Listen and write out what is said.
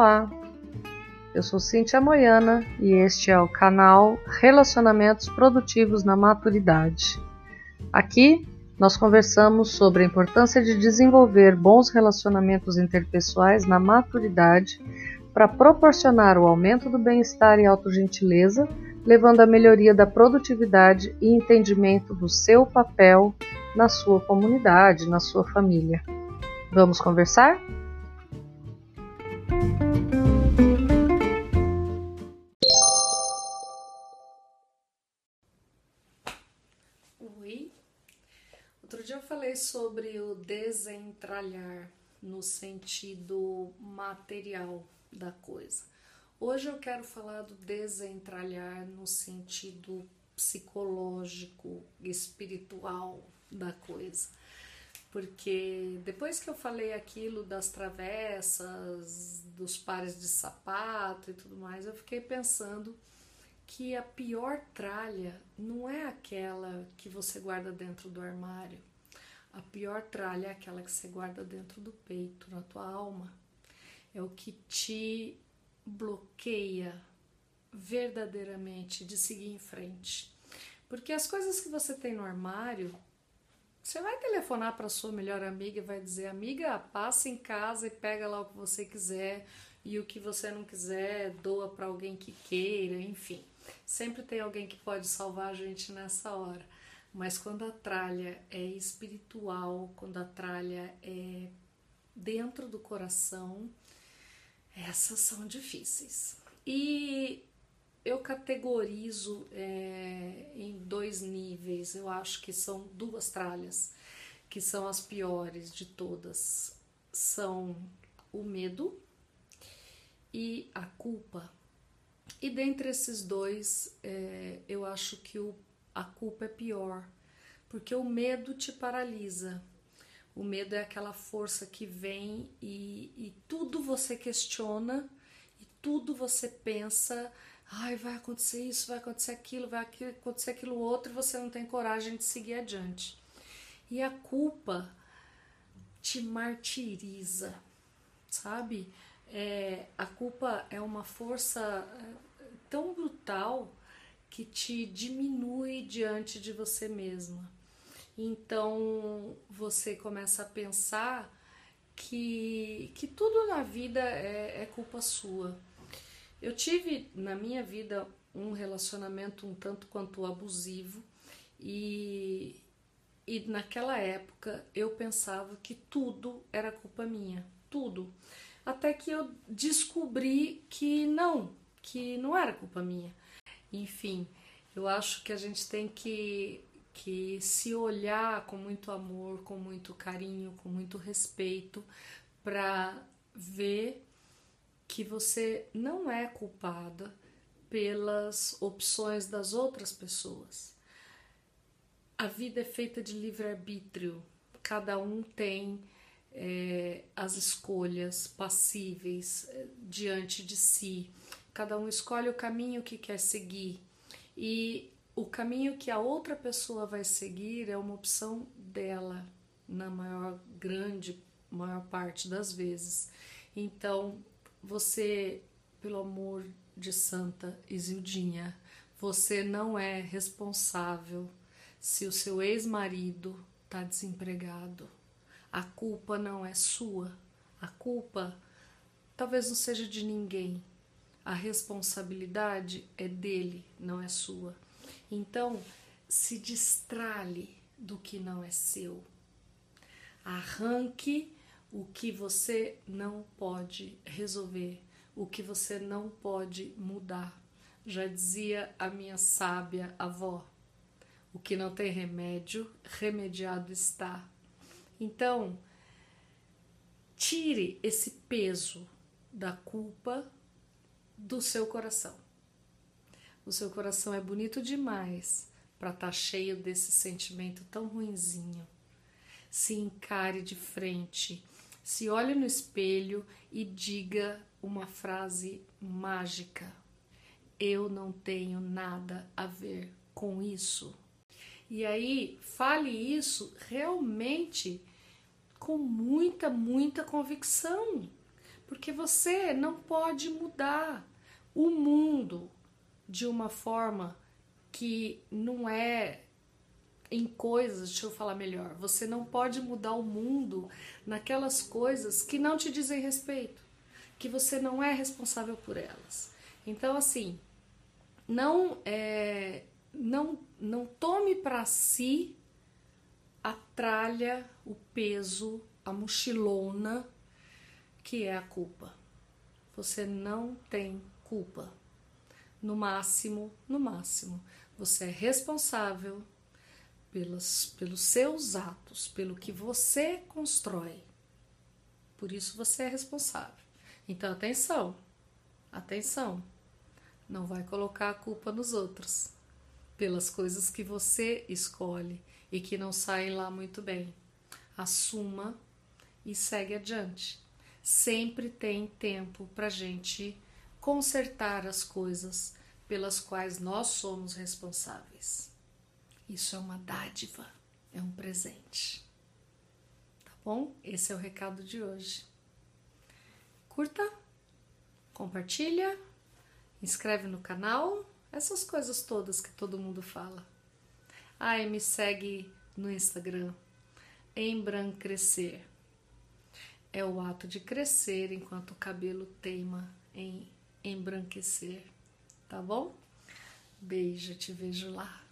Olá, eu sou Cintia Moiana e este é o canal Relacionamentos Produtivos na Maturidade. Aqui nós conversamos sobre a importância de desenvolver bons relacionamentos interpessoais na maturidade para proporcionar o aumento do bem-estar e autogentileza, levando à melhoria da produtividade e entendimento do seu papel na sua comunidade, na sua família. Vamos conversar? Falei sobre o desentralhar no sentido material da coisa. Hoje eu quero falar do desentralhar no sentido psicológico, espiritual da coisa. Porque depois que eu falei aquilo das travessas, dos pares de sapato e tudo mais, eu fiquei pensando que a pior tralha não é aquela que você guarda dentro do armário pior tralha é aquela que você guarda dentro do peito, na tua alma. É o que te bloqueia verdadeiramente de seguir em frente. Porque as coisas que você tem no armário, você vai telefonar para sua melhor amiga e vai dizer: "Amiga, passa em casa e pega lá o que você quiser e o que você não quiser, doa para alguém que queira", enfim. Sempre tem alguém que pode salvar a gente nessa hora. Mas quando a tralha é espiritual, quando a tralha é dentro do coração, essas são difíceis. E eu categorizo é, em dois níveis, eu acho que são duas tralhas que são as piores de todas. São o medo e a culpa. E dentre esses dois, é, eu acho que o a culpa é pior, porque o medo te paralisa. O medo é aquela força que vem e, e tudo você questiona e tudo você pensa, ai, vai acontecer isso, vai acontecer aquilo, vai acontecer aquilo outro, e você não tem coragem de seguir adiante. E a culpa te martiriza, sabe? É, a culpa é uma força é, tão brutal que te diminui diante de você mesma. Então você começa a pensar que, que tudo na vida é, é culpa sua. Eu tive na minha vida um relacionamento um tanto quanto abusivo e, e naquela época eu pensava que tudo era culpa minha, tudo. Até que eu descobri que não, que não era culpa minha. Enfim, eu acho que a gente tem que, que se olhar com muito amor, com muito carinho, com muito respeito, para ver que você não é culpada pelas opções das outras pessoas. A vida é feita de livre-arbítrio, cada um tem é, as escolhas passíveis é, diante de si. Cada um escolhe o caminho que quer seguir e o caminho que a outra pessoa vai seguir é uma opção dela, na maior grande maior parte das vezes. Então, você, pelo amor de Santa Isildinha, você não é responsável se o seu ex-marido está desempregado. A culpa não é sua. A culpa talvez não seja de ninguém, a responsabilidade é dele, não é sua. Então, se destrale do que não é seu. Arranque o que você não pode resolver, o que você não pode mudar. Já dizia a minha sábia avó: o que não tem remédio, remediado está. Então, tire esse peso da culpa do seu coração. O seu coração é bonito demais para estar tá cheio desse sentimento tão ruinzinho. Se encare de frente, se olhe no espelho e diga uma frase mágica: Eu não tenho nada a ver com isso. E aí, fale isso realmente com muita, muita convicção Porque você não pode mudar o mundo de uma forma que não é em coisas, deixa eu falar melhor. Você não pode mudar o mundo naquelas coisas que não te dizem respeito, que você não é responsável por elas. Então, assim, não é, não não tome para si a tralha, o peso, a mochilona que é a culpa. Você não tem culpa. No máximo, no máximo, você é responsável pelos, pelos seus atos, pelo que você constrói. Por isso você é responsável. Então, atenção, atenção. Não vai colocar a culpa nos outros pelas coisas que você escolhe e que não saem lá muito bem. Assuma e segue adiante. Sempre tem tempo para gente consertar as coisas pelas quais nós somos responsáveis. Isso é uma dádiva, é um presente. Tá bom? Esse é o recado de hoje. Curta, compartilha, inscreve no canal, essas coisas todas que todo mundo fala. Ah, e me segue no Instagram, Embrancrescer. É o ato de crescer enquanto o cabelo teima em embranquecer, tá bom? Beijo, te vejo lá.